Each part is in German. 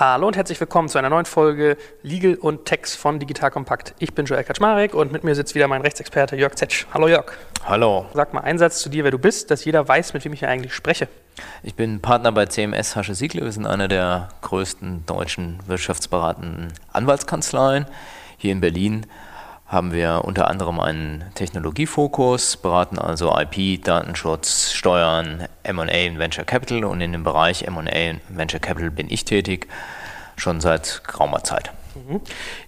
Hallo und herzlich willkommen zu einer neuen Folge Legal und Text von Digital Kompakt. Ich bin Joel Kaczmarek und mit mir sitzt wieder mein Rechtsexperte Jörg Zetsch. Hallo Jörg. Hallo. Sag mal einen Satz zu dir, wer du bist, dass jeder weiß, mit wem ich hier eigentlich spreche. Ich bin Partner bei CMS Hasche Siegle. Wir sind eine der größten deutschen wirtschaftsberatenden Anwaltskanzleien hier in Berlin haben wir unter anderem einen Technologiefokus, beraten also IP, Datenschutz, Steuern, MA und Venture Capital und in dem Bereich MA und Venture Capital bin ich tätig, schon seit geraumer Zeit.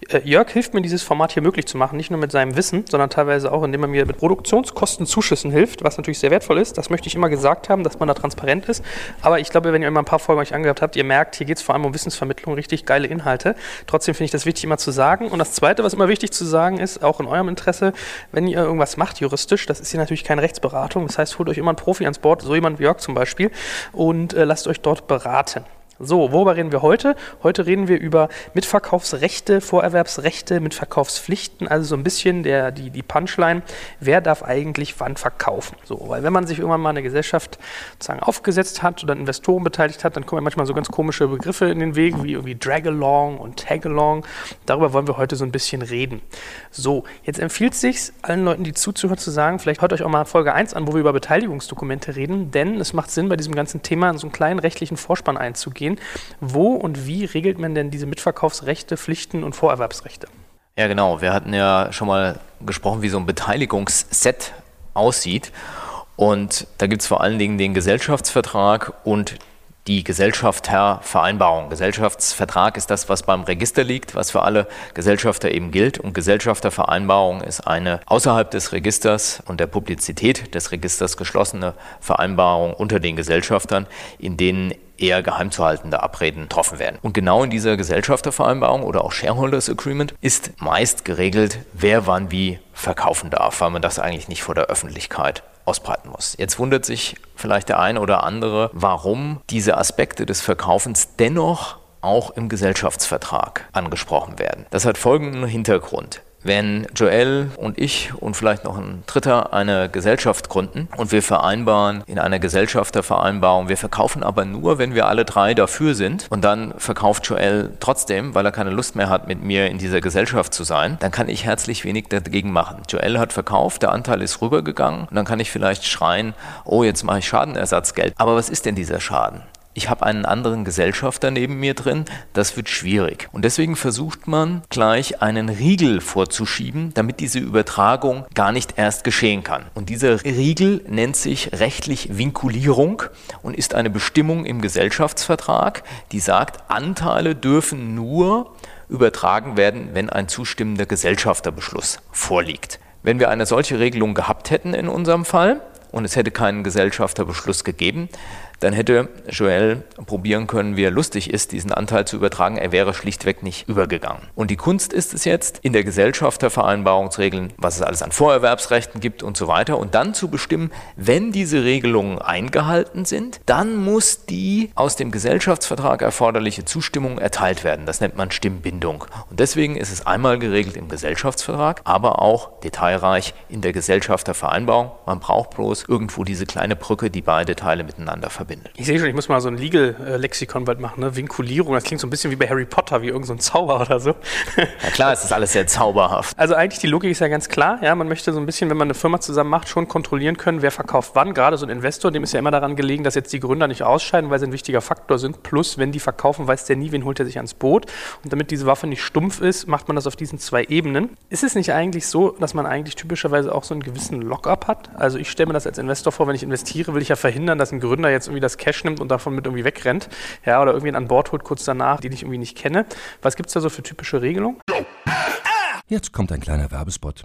Äh, Jörg hilft mir, dieses Format hier möglich zu machen, nicht nur mit seinem Wissen, sondern teilweise auch, indem er mir mit Produktionskostenzuschüssen hilft, was natürlich sehr wertvoll ist. Das möchte ich immer gesagt haben, dass man da transparent ist. Aber ich glaube, wenn ihr immer ein paar Folgen euch angehört habt, ihr merkt, hier geht es vor allem um Wissensvermittlung, richtig geile Inhalte. Trotzdem finde ich das wichtig, immer zu sagen. Und das Zweite, was immer wichtig zu sagen ist, auch in eurem Interesse, wenn ihr irgendwas macht juristisch, das ist hier natürlich keine Rechtsberatung. Das heißt, holt euch immer einen Profi ans Board, so jemand wie Jörg zum Beispiel, und äh, lasst euch dort beraten. So, worüber reden wir heute? Heute reden wir über Mitverkaufsrechte, Vorerwerbsrechte, Mitverkaufspflichten, also so ein bisschen der, die, die Punchline, wer darf eigentlich wann verkaufen? So, weil wenn man sich irgendwann mal eine Gesellschaft sozusagen aufgesetzt hat oder Investoren beteiligt hat, dann kommen ja manchmal so ganz komische Begriffe in den Weg, wie irgendwie Drag-along und Tag-along. Darüber wollen wir heute so ein bisschen reden. So, jetzt empfiehlt es sich allen Leuten, die zuzuhören, zu sagen, vielleicht hört euch auch mal Folge 1 an, wo wir über Beteiligungsdokumente reden, denn es macht Sinn, bei diesem ganzen Thema in so einen kleinen rechtlichen Vorspann einzugehen gehen. Wo und wie regelt man denn diese Mitverkaufsrechte, Pflichten und Vorerwerbsrechte? Ja, genau. Wir hatten ja schon mal gesprochen, wie so ein Beteiligungsset aussieht. Und da gibt es vor allen Dingen den Gesellschaftsvertrag und die Gesellschaftervereinbarung. Gesellschaftsvertrag ist das, was beim Register liegt, was für alle Gesellschafter eben gilt. Und Gesellschaftervereinbarung ist eine außerhalb des Registers und der Publizität des Registers geschlossene Vereinbarung unter den Gesellschaftern, in denen eher geheim zu haltende Abreden getroffen werden. Und genau in dieser Gesellschaftervereinbarung oder auch Shareholders Agreement ist meist geregelt, wer wann wie verkaufen darf, weil man das eigentlich nicht vor der Öffentlichkeit ausbreiten muss. Jetzt wundert sich vielleicht der eine oder andere, warum diese Aspekte des Verkaufens dennoch auch im Gesellschaftsvertrag angesprochen werden. Das hat folgenden Hintergrund. Wenn Joel und ich und vielleicht noch ein Dritter eine Gesellschaft gründen und wir vereinbaren in einer Gesellschaftervereinbarung, wir verkaufen aber nur, wenn wir alle drei dafür sind und dann verkauft Joel trotzdem, weil er keine Lust mehr hat, mit mir in dieser Gesellschaft zu sein, dann kann ich herzlich wenig dagegen machen. Joel hat verkauft, der Anteil ist rübergegangen und dann kann ich vielleicht schreien, oh, jetzt mache ich Schadenersatzgeld. Aber was ist denn dieser Schaden? Ich habe einen anderen Gesellschafter neben mir drin, das wird schwierig. Und deswegen versucht man gleich einen Riegel vorzuschieben, damit diese Übertragung gar nicht erst geschehen kann. Und dieser Riegel nennt sich rechtlich Vinkulierung und ist eine Bestimmung im Gesellschaftsvertrag, die sagt, Anteile dürfen nur übertragen werden, wenn ein zustimmender Gesellschafterbeschluss vorliegt. Wenn wir eine solche Regelung gehabt hätten in unserem Fall und es hätte keinen Gesellschafterbeschluss gegeben, dann hätte Joel probieren können, wie er lustig ist, diesen Anteil zu übertragen. Er wäre schlichtweg nicht übergegangen. Und die Kunst ist es jetzt, in der Gesellschaftervereinbarung zu regeln, was es alles an Vorerwerbsrechten gibt und so weiter und dann zu bestimmen, wenn diese Regelungen eingehalten sind, dann muss die aus dem Gesellschaftsvertrag erforderliche Zustimmung erteilt werden. Das nennt man Stimmbindung. Und deswegen ist es einmal geregelt im Gesellschaftsvertrag, aber auch detailreich in der Gesellschaftervereinbarung. Man braucht bloß irgendwo diese kleine Brücke, die beide Teile miteinander verbindet verbindet. Ich sehe schon, ich muss mal so ein Legal-Lexikon bald machen, ne? Vinkulierung, das klingt so ein bisschen wie bei Harry Potter, wie irgendein so Zauber oder so. Ja klar, es ist alles sehr zauberhaft. Also eigentlich die Logik ist ja ganz klar, ja, man möchte so ein bisschen, wenn man eine Firma zusammen macht, schon kontrollieren können, wer verkauft wann. Gerade so ein Investor, dem ist ja immer daran gelegen, dass jetzt die Gründer nicht ausscheiden, weil sie ein wichtiger Faktor sind. Plus, wenn die verkaufen, weiß der nie, wen holt er sich ans Boot. Und damit diese Waffe nicht stumpf ist, macht man das auf diesen zwei Ebenen. Ist es nicht eigentlich so, dass man eigentlich typischerweise auch so einen gewissen Lockup hat? Also ich stelle mir das als Investor vor, wenn ich investiere, will ich ja verhindern, dass ein Gründer jetzt irgendwie das Cash nimmt und davon mit irgendwie wegrennt, ja, oder irgendwen an Bord holt kurz danach, den ich irgendwie nicht kenne. Was gibt es da so für typische Regelungen? Jetzt kommt ein kleiner Werbespot.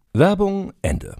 Werbung Ende.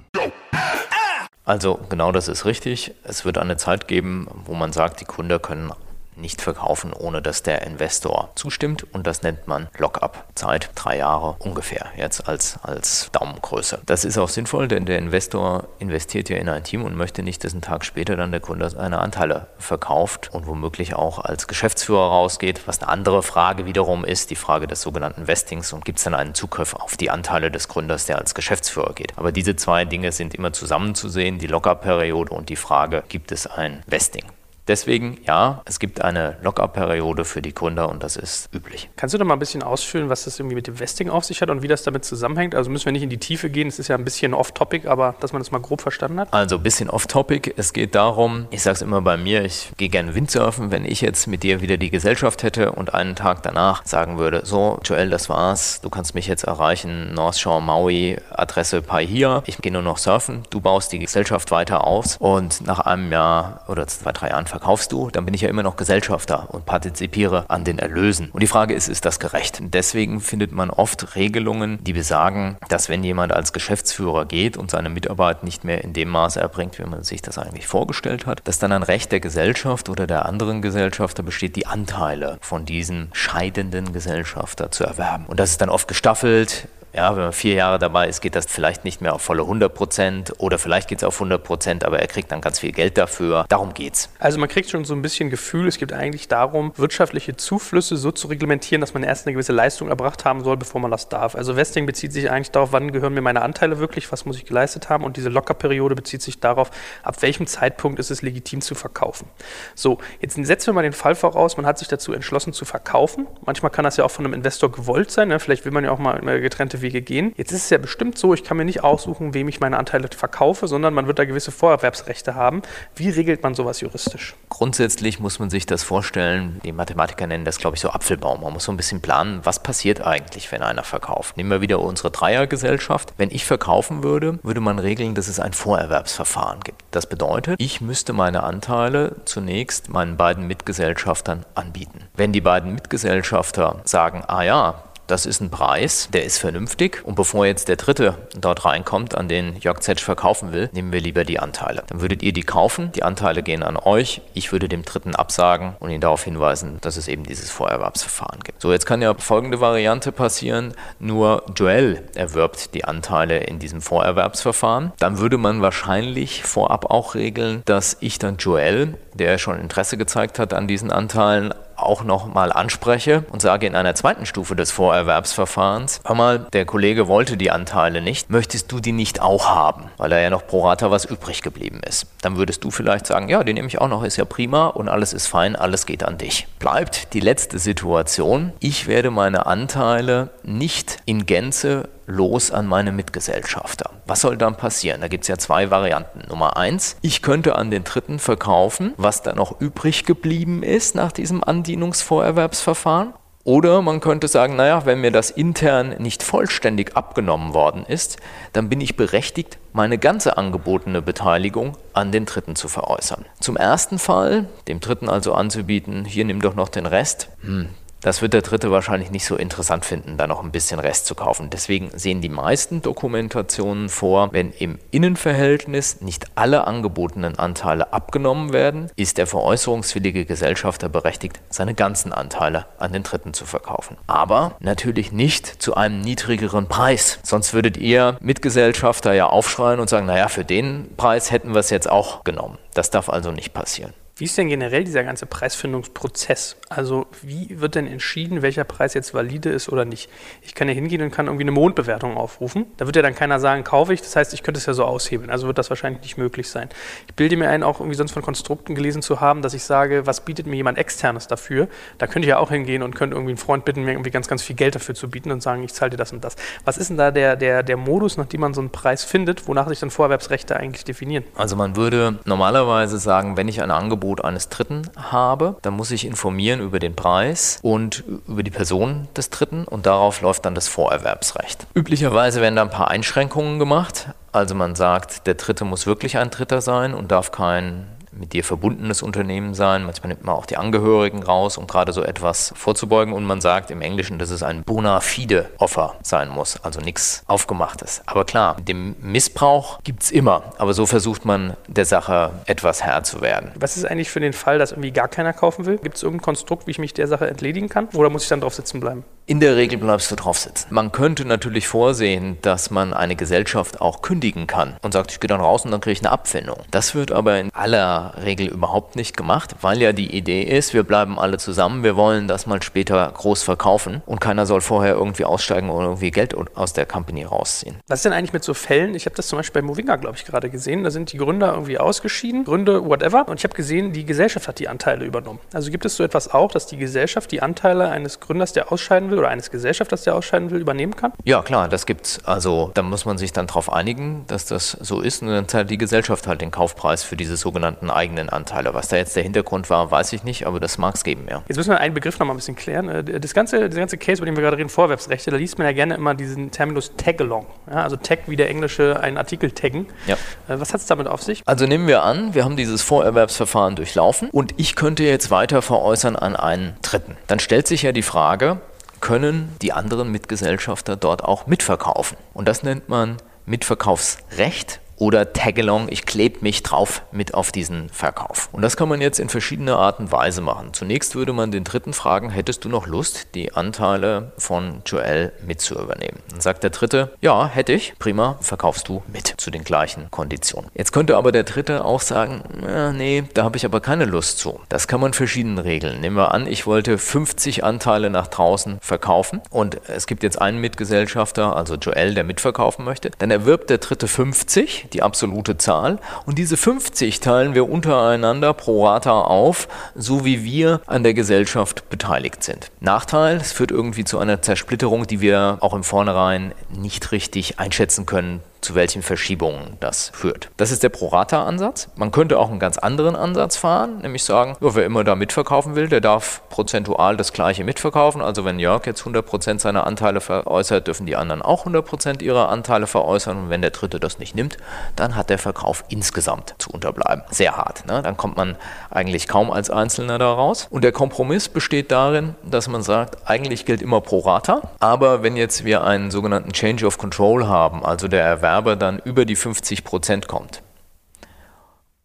Also genau das ist richtig. Es wird eine Zeit geben, wo man sagt, die Kunden können nicht verkaufen, ohne dass der Investor zustimmt. Und das nennt man Lockup. Zeit drei Jahre ungefähr, jetzt als, als Daumengröße. Das ist auch sinnvoll, denn der Investor investiert ja in ein Team und möchte nicht, dass einen Tag später dann der Kunde seine Anteile verkauft und womöglich auch als Geschäftsführer rausgeht, was eine andere Frage wiederum ist, die Frage des sogenannten Vestings und gibt es dann einen Zugriff auf die Anteile des Gründers, der als Geschäftsführer geht. Aber diese zwei Dinge sind immer zusammenzusehen, die Lockup-Periode und die Frage, gibt es ein Vesting? Deswegen, ja, es gibt eine Lockup-Periode für die Gründer und das ist üblich. Kannst du da mal ein bisschen ausführen, was das irgendwie mit dem Vesting auf sich hat und wie das damit zusammenhängt? Also müssen wir nicht in die Tiefe gehen, es ist ja ein bisschen off-topic, aber dass man das mal grob verstanden hat? Also ein bisschen off-topic. Es geht darum, ich sage es immer bei mir, ich gehe gerne Windsurfen. Wenn ich jetzt mit dir wieder die Gesellschaft hätte und einen Tag danach sagen würde, so, Joel, das war's, du kannst mich jetzt erreichen, North Shore, Maui, Adresse Paihia, ich gehe nur noch surfen, du baust die Gesellschaft weiter aus und nach einem Jahr oder zwei, drei Jahren verkaufst du, dann bin ich ja immer noch Gesellschafter und partizipiere an den Erlösen. Und die Frage ist, ist das gerecht? Deswegen findet man oft Regelungen, die besagen, dass wenn jemand als Geschäftsführer geht und seine Mitarbeit nicht mehr in dem Maße erbringt, wie man sich das eigentlich vorgestellt hat, dass dann ein Recht der Gesellschaft oder der anderen Gesellschafter besteht, die Anteile von diesem scheidenden Gesellschafter zu erwerben. Und das ist dann oft gestaffelt ja, wenn man vier Jahre dabei ist, geht das vielleicht nicht mehr auf volle 100 Prozent oder vielleicht geht es auf 100 Prozent, aber er kriegt dann ganz viel Geld dafür. Darum geht's. Also man kriegt schon so ein bisschen Gefühl, es geht eigentlich darum, wirtschaftliche Zuflüsse so zu reglementieren, dass man erst eine gewisse Leistung erbracht haben soll, bevor man das darf. Also Vesting bezieht sich eigentlich darauf, wann gehören mir meine Anteile wirklich, was muss ich geleistet haben und diese Lockerperiode bezieht sich darauf, ab welchem Zeitpunkt ist es legitim zu verkaufen. So, jetzt setzen wir mal den Fall voraus, man hat sich dazu entschlossen zu verkaufen. Manchmal kann das ja auch von einem Investor gewollt sein, ne? vielleicht will man ja auch mal getrennte Wege gehen. Jetzt ist es ja bestimmt so, ich kann mir nicht aussuchen, wem ich meine Anteile verkaufe, sondern man wird da gewisse Vorerwerbsrechte haben. Wie regelt man sowas juristisch? Grundsätzlich muss man sich das vorstellen, die Mathematiker nennen das, glaube ich, so Apfelbaum. Man muss so ein bisschen planen, was passiert eigentlich, wenn einer verkauft. Nehmen wir wieder unsere Dreiergesellschaft. Wenn ich verkaufen würde, würde man regeln, dass es ein Vorerwerbsverfahren gibt. Das bedeutet, ich müsste meine Anteile zunächst meinen beiden Mitgesellschaftern anbieten. Wenn die beiden Mitgesellschafter sagen, ah ja, das ist ein Preis, der ist vernünftig. Und bevor jetzt der dritte dort reinkommt, an den Jörg Zetsch verkaufen will, nehmen wir lieber die Anteile. Dann würdet ihr die kaufen, die Anteile gehen an euch. Ich würde dem dritten absagen und ihn darauf hinweisen, dass es eben dieses Vorerwerbsverfahren gibt. So, jetzt kann ja folgende Variante passieren. Nur Joel erwirbt die Anteile in diesem Vorerwerbsverfahren. Dann würde man wahrscheinlich vorab auch regeln, dass ich dann Joel, der schon Interesse gezeigt hat an diesen Anteilen, auch nochmal anspreche und sage in einer zweiten Stufe des Vorerwerbsverfahrens, hör mal, der Kollege wollte die Anteile nicht, möchtest du die nicht auch haben, weil da ja noch pro Rata was übrig geblieben ist. Dann würdest du vielleicht sagen, ja, den nehme ich auch noch, ist ja prima und alles ist fein, alles geht an dich. Bleibt die letzte Situation, ich werde meine Anteile nicht in Gänze los an meine Mitgesellschafter. Was soll dann passieren? Da gibt es ja zwei Varianten. Nummer eins, ich könnte an den Dritten verkaufen, was da noch übrig geblieben ist nach diesem Andienungsvorerwerbsverfahren. Oder man könnte sagen, naja, wenn mir das intern nicht vollständig abgenommen worden ist, dann bin ich berechtigt, meine ganze angebotene Beteiligung an den Dritten zu veräußern. Zum ersten Fall, dem Dritten also anzubieten, hier nimm doch noch den Rest, hm, das wird der Dritte wahrscheinlich nicht so interessant finden, da noch ein bisschen Rest zu kaufen. Deswegen sehen die meisten Dokumentationen vor, wenn im Innenverhältnis nicht alle angebotenen Anteile abgenommen werden, ist der veräußerungswillige Gesellschafter berechtigt, seine ganzen Anteile an den Dritten zu verkaufen. Aber natürlich nicht zu einem niedrigeren Preis. Sonst würdet ihr Mitgesellschafter ja aufschreien und sagen, naja, für den Preis hätten wir es jetzt auch genommen. Das darf also nicht passieren. Wie ist denn generell dieser ganze Preisfindungsprozess? Also wie wird denn entschieden, welcher Preis jetzt valide ist oder nicht? Ich kann ja hingehen und kann irgendwie eine Mondbewertung aufrufen. Da wird ja dann keiner sagen, kaufe ich. Das heißt, ich könnte es ja so aushebeln. Also wird das wahrscheinlich nicht möglich sein. Ich bilde mir ein, auch irgendwie sonst von Konstrukten gelesen zu haben, dass ich sage, was bietet mir jemand externes dafür? Da könnte ich ja auch hingehen und könnte irgendwie einen Freund bitten, mir irgendwie ganz, ganz viel Geld dafür zu bieten und sagen, ich zahle dir das und das. Was ist denn da der, der, der Modus, nach dem man so einen Preis findet, wonach sich dann Vorerwerbsrechte eigentlich definieren? Also man würde normalerweise sagen, wenn ich ein Angebot eines Dritten habe, dann muss ich informieren über den Preis und über die Person des Dritten und darauf läuft dann das Vorerwerbsrecht. Üblicherweise werden da ein paar Einschränkungen gemacht. Also man sagt, der Dritte muss wirklich ein Dritter sein und darf kein mit dir verbundenes Unternehmen sein. Manchmal nimmt man auch die Angehörigen raus, um gerade so etwas vorzubeugen. Und man sagt im Englischen, dass es ein bona fide Offer sein muss, also nichts Aufgemachtes. Aber klar, dem Missbrauch gibt es immer. Aber so versucht man der Sache etwas Herr zu werden. Was ist eigentlich für den Fall, dass irgendwie gar keiner kaufen will? Gibt es irgendein Konstrukt, wie ich mich der Sache entledigen kann? Oder muss ich dann drauf sitzen bleiben? In der Regel bleibst du drauf sitzen. Man könnte natürlich vorsehen, dass man eine Gesellschaft auch kündigen kann und sagt, ich gehe dann raus und dann kriege ich eine Abfindung. Das wird aber in aller Regel überhaupt nicht gemacht, weil ja die Idee ist, wir bleiben alle zusammen, wir wollen das mal später groß verkaufen und keiner soll vorher irgendwie aussteigen oder irgendwie Geld aus der Company rausziehen. Was ist denn eigentlich mit so Fällen? Ich habe das zum Beispiel bei Movinga, glaube ich, gerade gesehen. Da sind die Gründer irgendwie ausgeschieden, Gründe, whatever. Und ich habe gesehen, die Gesellschaft hat die Anteile übernommen. Also gibt es so etwas auch, dass die Gesellschaft die Anteile eines Gründers, der ausscheiden will, oder eines Gesellschafters, der ausscheiden will, übernehmen kann? Ja, klar, das gibt's. Also da muss man sich dann darauf einigen, dass das so ist und dann zahlt die Gesellschaft halt den Kaufpreis für diese sogenannten eigenen Anteile. Was da jetzt der Hintergrund war, weiß ich nicht, aber das mag es geben, ja. Jetzt müssen wir einen Begriff noch mal ein bisschen klären. Äh, das ganze, das ganze Case, über den wir gerade reden, Vorwerbsrechte, da liest man ja gerne immer diesen Terminus Tag-along. Ja, also Tag wie der Englische einen Artikel taggen. Ja. Äh, was hat es damit auf sich? Also nehmen wir an, wir haben dieses Vorerwerbsverfahren durchlaufen und ich könnte jetzt weiter veräußern an einen Dritten. Dann stellt sich ja die Frage, können die anderen Mitgesellschafter dort auch mitverkaufen? Und das nennt man Mitverkaufsrecht oder Tagalong, ich klebe mich drauf mit auf diesen Verkauf. Und das kann man jetzt in verschiedener Art und Weise machen. Zunächst würde man den Dritten fragen, hättest du noch Lust, die Anteile von Joel mit zu übernehmen? Dann sagt der Dritte, ja, hätte ich, prima, verkaufst du mit zu den gleichen Konditionen. Jetzt könnte aber der Dritte auch sagen, äh, nee, da habe ich aber keine Lust zu. Das kann man verschieden regeln. Nehmen wir an, ich wollte 50 Anteile nach draußen verkaufen und es gibt jetzt einen Mitgesellschafter, also Joel, der mitverkaufen möchte. Dann erwirbt der Dritte 50, die absolute Zahl. Und diese 50 teilen wir untereinander pro Rata auf, so wie wir an der Gesellschaft beteiligt sind. Nachteil, es führt irgendwie zu einer Zersplitterung, die wir auch im Vornherein nicht richtig einschätzen können, zu welchen Verschiebungen das führt. Das ist der Prorata-Ansatz. Man könnte auch einen ganz anderen Ansatz fahren, nämlich sagen, wer immer da mitverkaufen will, der darf prozentual das gleiche mitverkaufen. Also wenn Jörg jetzt 100% seiner Anteile veräußert, dürfen die anderen auch 100% ihrer Anteile veräußern. Und wenn der Dritte das nicht nimmt, dann hat der Verkauf insgesamt zu unterbleiben. Sehr hart. Ne? Dann kommt man eigentlich kaum als Einzelner da raus. Und der Kompromiss besteht darin, dass man sagt, eigentlich gilt immer Prorata. Aber wenn jetzt wir einen sogenannten Change of Control haben, also der Erwerb Erwerber dann über die 50 Prozent kommt.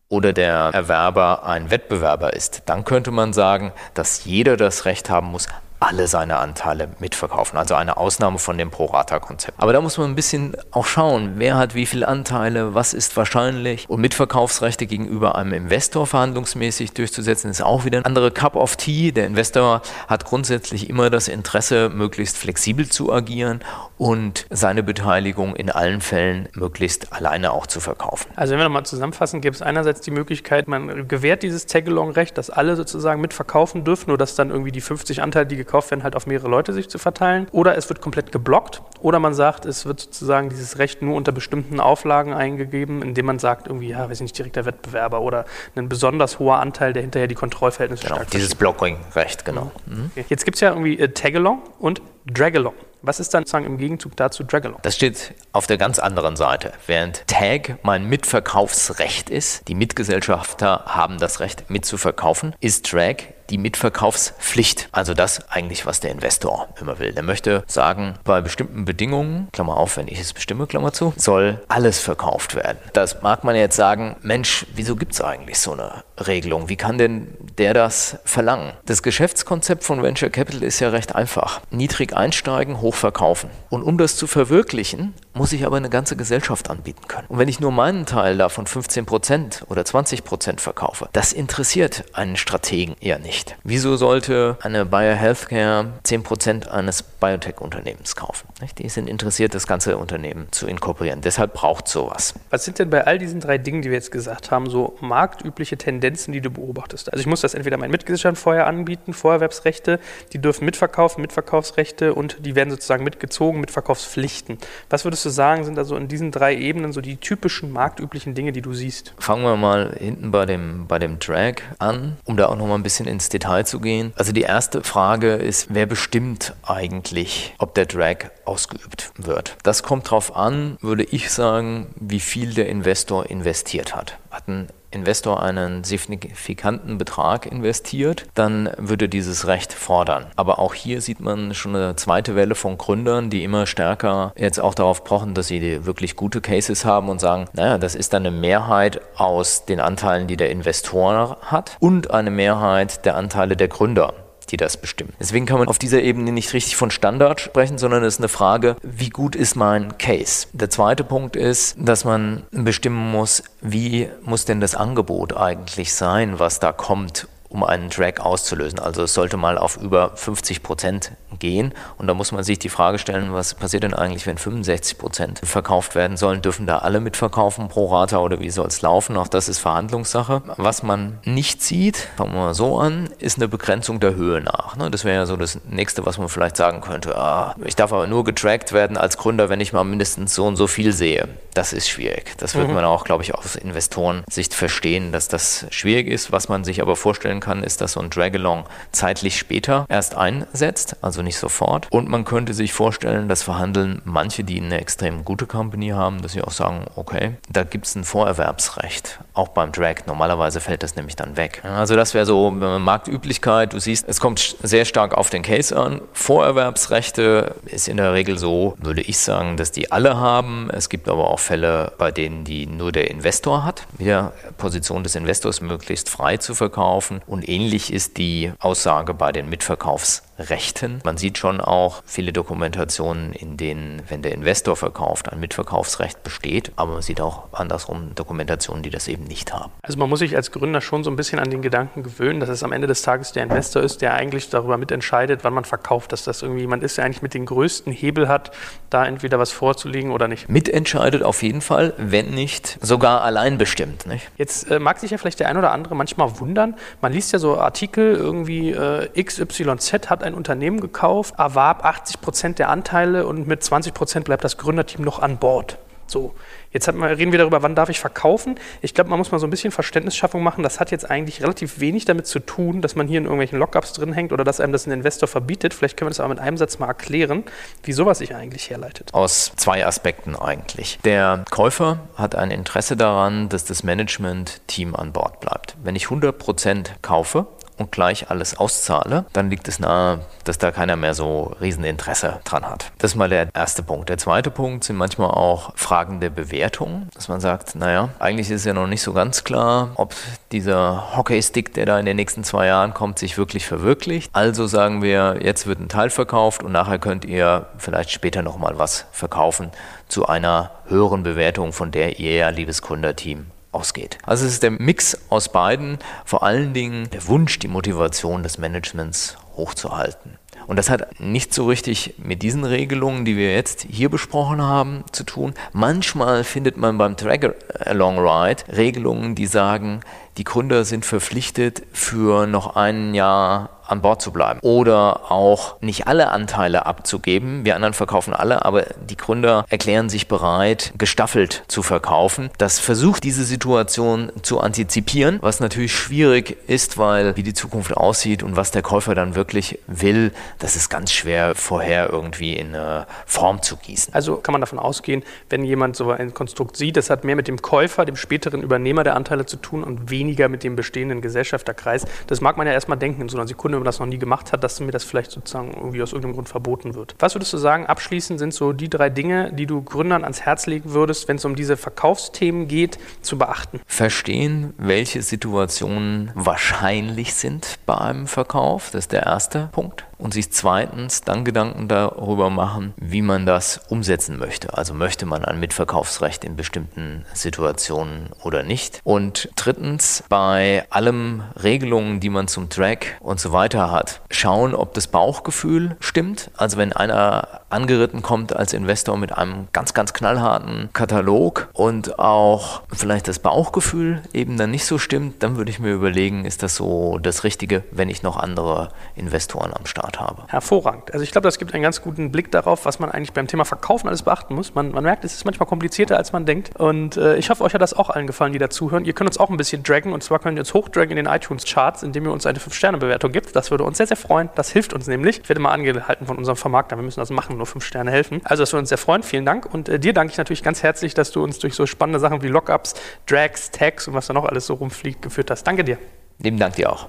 Oder der Erwerber ein Wettbewerber ist, dann könnte man sagen, dass jeder das Recht haben muss, alle seine Anteile mitverkaufen. Also eine Ausnahme von dem Pro-Rata-Konzept. Aber da muss man ein bisschen auch schauen, wer hat wie viele Anteile, was ist wahrscheinlich. Und Mitverkaufsrechte gegenüber einem Investor verhandlungsmäßig durchzusetzen, ist auch wieder ein anderer Cup of Tea. Der Investor hat grundsätzlich immer das Interesse, möglichst flexibel zu agieren und seine Beteiligung in allen Fällen möglichst alleine auch zu verkaufen. Also wenn wir nochmal zusammenfassen, gibt es einerseits die Möglichkeit, man gewährt dieses Tag-Along-Recht, dass alle sozusagen mitverkaufen dürfen, nur dass dann irgendwie die 50 Anteile, die gekauft werden, halt auf mehrere Leute sich zu verteilen. Oder es wird komplett geblockt. Oder man sagt, es wird sozusagen dieses Recht nur unter bestimmten Auflagen eingegeben, indem man sagt, irgendwie, ja, weiß ich nicht, direkter Wettbewerber oder ein besonders hoher Anteil, der hinterher die Kontrollverhältnisse genau, stark Dieses Blocking-Recht, genau. Mhm. Okay. Jetzt gibt es ja irgendwie äh, Tagalong und Dragalong. Was ist dann sozusagen im Gegenzug dazu Dragalong? Das steht auf der ganz anderen Seite. Während Tag mein Mitverkaufsrecht ist, die Mitgesellschafter haben das Recht mitzuverkaufen, ist Drag die Mitverkaufspflicht. Also das eigentlich, was der Investor immer will. Der möchte sagen, bei bestimmten Bedingungen, Klammer auf, wenn ich es bestimme, Klammer zu, soll alles verkauft werden. Das mag man jetzt sagen, Mensch, wieso gibt es eigentlich so eine Regelung? Wie kann denn der das verlangen? Das Geschäftskonzept von Venture Capital ist ja recht einfach. Niedrig einsteigen, hoch verkaufen. Und um das zu verwirklichen, muss ich aber eine ganze Gesellschaft anbieten können. Und wenn ich nur meinen Teil davon 15% oder 20% verkaufe, das interessiert einen Strategen eher nicht. Wieso sollte eine Bayer Healthcare 10% eines Biotech-Unternehmens kaufen? Die sind interessiert, das ganze Unternehmen zu inkorporieren. Deshalb braucht sowas. Was sind denn bei all diesen drei Dingen, die wir jetzt gesagt haben, so marktübliche Tendenzen, die du beobachtest? Also ich muss das entweder meinen Mitgesellschaften vorher anbieten, Vorerwerbsrechte, die dürfen mitverkaufen, Mitverkaufsrechte und die werden sozusagen mitgezogen, Mitverkaufspflichten. Was würdest sagen, sind also in diesen drei Ebenen so die typischen marktüblichen Dinge, die du siehst? Fangen wir mal hinten bei dem, bei dem Drag an, um da auch noch mal ein bisschen ins Detail zu gehen. Also die erste Frage ist, wer bestimmt eigentlich, ob der Drag ausgeübt wird? Das kommt darauf an, würde ich sagen, wie viel der Investor investiert hat. Hat ein Investor einen signifikanten Betrag investiert, dann würde dieses Recht fordern. Aber auch hier sieht man schon eine zweite Welle von Gründern, die immer stärker jetzt auch darauf pochen, dass sie wirklich gute Cases haben und sagen, naja, das ist dann eine Mehrheit aus den Anteilen, die der Investor hat und eine Mehrheit der Anteile der Gründer die das bestimmen. Deswegen kann man auf dieser Ebene nicht richtig von Standard sprechen, sondern es ist eine Frage, wie gut ist mein Case? Der zweite Punkt ist, dass man bestimmen muss, wie muss denn das Angebot eigentlich sein, was da kommt, um einen Drag auszulösen. Also es sollte mal auf über 50 Prozent gehen. Und da muss man sich die Frage stellen, was passiert denn eigentlich, wenn 65 Prozent verkauft werden sollen? Dürfen da alle mitverkaufen pro Rata oder wie soll es laufen? Auch das ist Verhandlungssache. Was man nicht sieht, fangen wir mal so an, ist eine Begrenzung der Höhe nach. Ne? Das wäre ja so das Nächste, was man vielleicht sagen könnte. Ah, ich darf aber nur getrackt werden als Gründer, wenn ich mal mindestens so und so viel sehe. Das ist schwierig. Das wird mhm. man auch, glaube ich, aus Investorensicht verstehen, dass das schwierig ist. Was man sich aber vorstellen kann, ist, dass so ein Dragalong zeitlich später erst einsetzt, also nicht sofort. Und man könnte sich vorstellen, dass verhandeln manche, die eine extrem gute Company haben, dass sie auch sagen, okay, da gibt es ein Vorerwerbsrecht, auch beim Drag. Normalerweise fällt das nämlich dann weg. Also das wäre so Marktüblichkeit. Du siehst, es kommt sehr stark auf den Case an. Vorerwerbsrechte ist in der Regel so, würde ich sagen, dass die alle haben. Es gibt aber auch Fälle, bei denen die nur der Investor hat. Wieder Position des Investors möglichst frei zu verkaufen. Und ähnlich ist die Aussage bei den Mitverkaufs Rechten. Man sieht schon auch viele Dokumentationen, in denen, wenn der Investor verkauft, ein Mitverkaufsrecht besteht, aber man sieht auch andersrum Dokumentationen, die das eben nicht haben. Also man muss sich als Gründer schon so ein bisschen an den Gedanken gewöhnen, dass es am Ende des Tages der Investor ist, der eigentlich darüber mitentscheidet, wann man verkauft, dass das irgendwie jemand ist, der eigentlich mit den größten Hebel hat, da entweder was vorzulegen oder nicht. Mitentscheidet auf jeden Fall, wenn nicht sogar allein bestimmt. Nicht? Jetzt äh, mag sich ja vielleicht der ein oder andere manchmal wundern, man liest ja so Artikel, irgendwie äh, XYZ hat ein Unternehmen gekauft, erwarb 80 Prozent der Anteile und mit 20 Prozent bleibt das Gründerteam noch an Bord. So, jetzt wir, reden wir darüber, wann darf ich verkaufen. Ich glaube, man muss mal so ein bisschen Verständnisschaffung machen. Das hat jetzt eigentlich relativ wenig damit zu tun, dass man hier in irgendwelchen Lockups drin hängt oder dass einem das ein Investor verbietet. Vielleicht können wir das aber mit einem Satz mal erklären, wie sowas sich eigentlich herleitet. Aus zwei Aspekten eigentlich. Der Käufer hat ein Interesse daran, dass das Management-Team an Bord bleibt. Wenn ich 100 Prozent kaufe, und gleich alles auszahle, dann liegt es nahe, dass da keiner mehr so Rieseninteresse dran hat. Das ist mal der erste Punkt. Der zweite Punkt sind manchmal auch Fragen der Bewertung, dass man sagt, naja, eigentlich ist ja noch nicht so ganz klar, ob dieser Hockeystick, der da in den nächsten zwei Jahren kommt, sich wirklich verwirklicht. Also sagen wir, jetzt wird ein Teil verkauft und nachher könnt ihr vielleicht später nochmal was verkaufen zu einer höheren Bewertung, von der ihr liebes Gründerteam, ausgeht. Also es ist der Mix aus beiden, vor allen Dingen der Wunsch, die Motivation des Managements hochzuhalten. Und das hat nicht so richtig mit diesen Regelungen, die wir jetzt hier besprochen haben, zu tun. Manchmal findet man beim Drag Along Ride Regelungen, die sagen, die Gründer sind verpflichtet, für noch ein Jahr an Bord zu bleiben oder auch nicht alle Anteile abzugeben. Wir anderen verkaufen alle, aber die Gründer erklären sich bereit, gestaffelt zu verkaufen. Das versucht diese Situation zu antizipieren, was natürlich schwierig ist, weil wie die Zukunft aussieht und was der Käufer dann wirklich will, das ist ganz schwer vorher irgendwie in eine Form zu gießen. Also kann man davon ausgehen, wenn jemand so ein Konstrukt sieht, das hat mehr mit dem Käufer, dem späteren Übernehmer der Anteile zu tun und weniger mit dem bestehenden Gesellschafterkreis. Das mag man ja erstmal denken in so einer Sekunde, wenn man das noch nie gemacht hat, dass mir das vielleicht sozusagen irgendwie aus irgendeinem Grund verboten wird. Was würdest du sagen, abschließend sind so die drei Dinge, die du Gründern ans Herz legen würdest, wenn es um diese Verkaufsthemen geht, zu beachten? Verstehen, welche Situationen wahrscheinlich sind bei einem Verkauf, das ist der erste Punkt. Und sich zweitens dann Gedanken darüber machen, wie man das umsetzen möchte. Also möchte man ein Mitverkaufsrecht in bestimmten Situationen oder nicht. Und drittens, bei allem Regelungen, die man zum Track und so weiter hat, schauen, ob das Bauchgefühl stimmt. Also wenn einer angeritten kommt als Investor mit einem ganz, ganz knallharten Katalog und auch vielleicht das Bauchgefühl eben dann nicht so stimmt, dann würde ich mir überlegen, ist das so das Richtige, wenn ich noch andere Investoren am Start habe. Hervorragend. Also ich glaube, das gibt einen ganz guten Blick darauf, was man eigentlich beim Thema Verkaufen alles beachten muss. Man, man merkt, es ist manchmal komplizierter, als man denkt. Und äh, ich hoffe, euch hat das auch allen gefallen, die dazuhören. Ihr könnt uns auch ein bisschen draggen und zwar könnt ihr uns hochdraggen in den iTunes-Charts, indem ihr uns eine 5-Sterne-Bewertung gibt. Das würde uns sehr, sehr freuen. Das hilft uns nämlich. Ich werde mal angehalten von unserem Vermarkter. Wir müssen das machen, nur 5 Sterne helfen. Also das würde uns sehr freuen. Vielen Dank. Und äh, dir danke ich natürlich ganz herzlich, dass du uns durch so spannende Sachen wie Lockups, Drags, Tags und was da noch alles so rumfliegt geführt hast. Danke dir. Lieben Dank dir auch.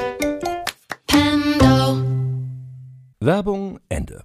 Werbung Ende.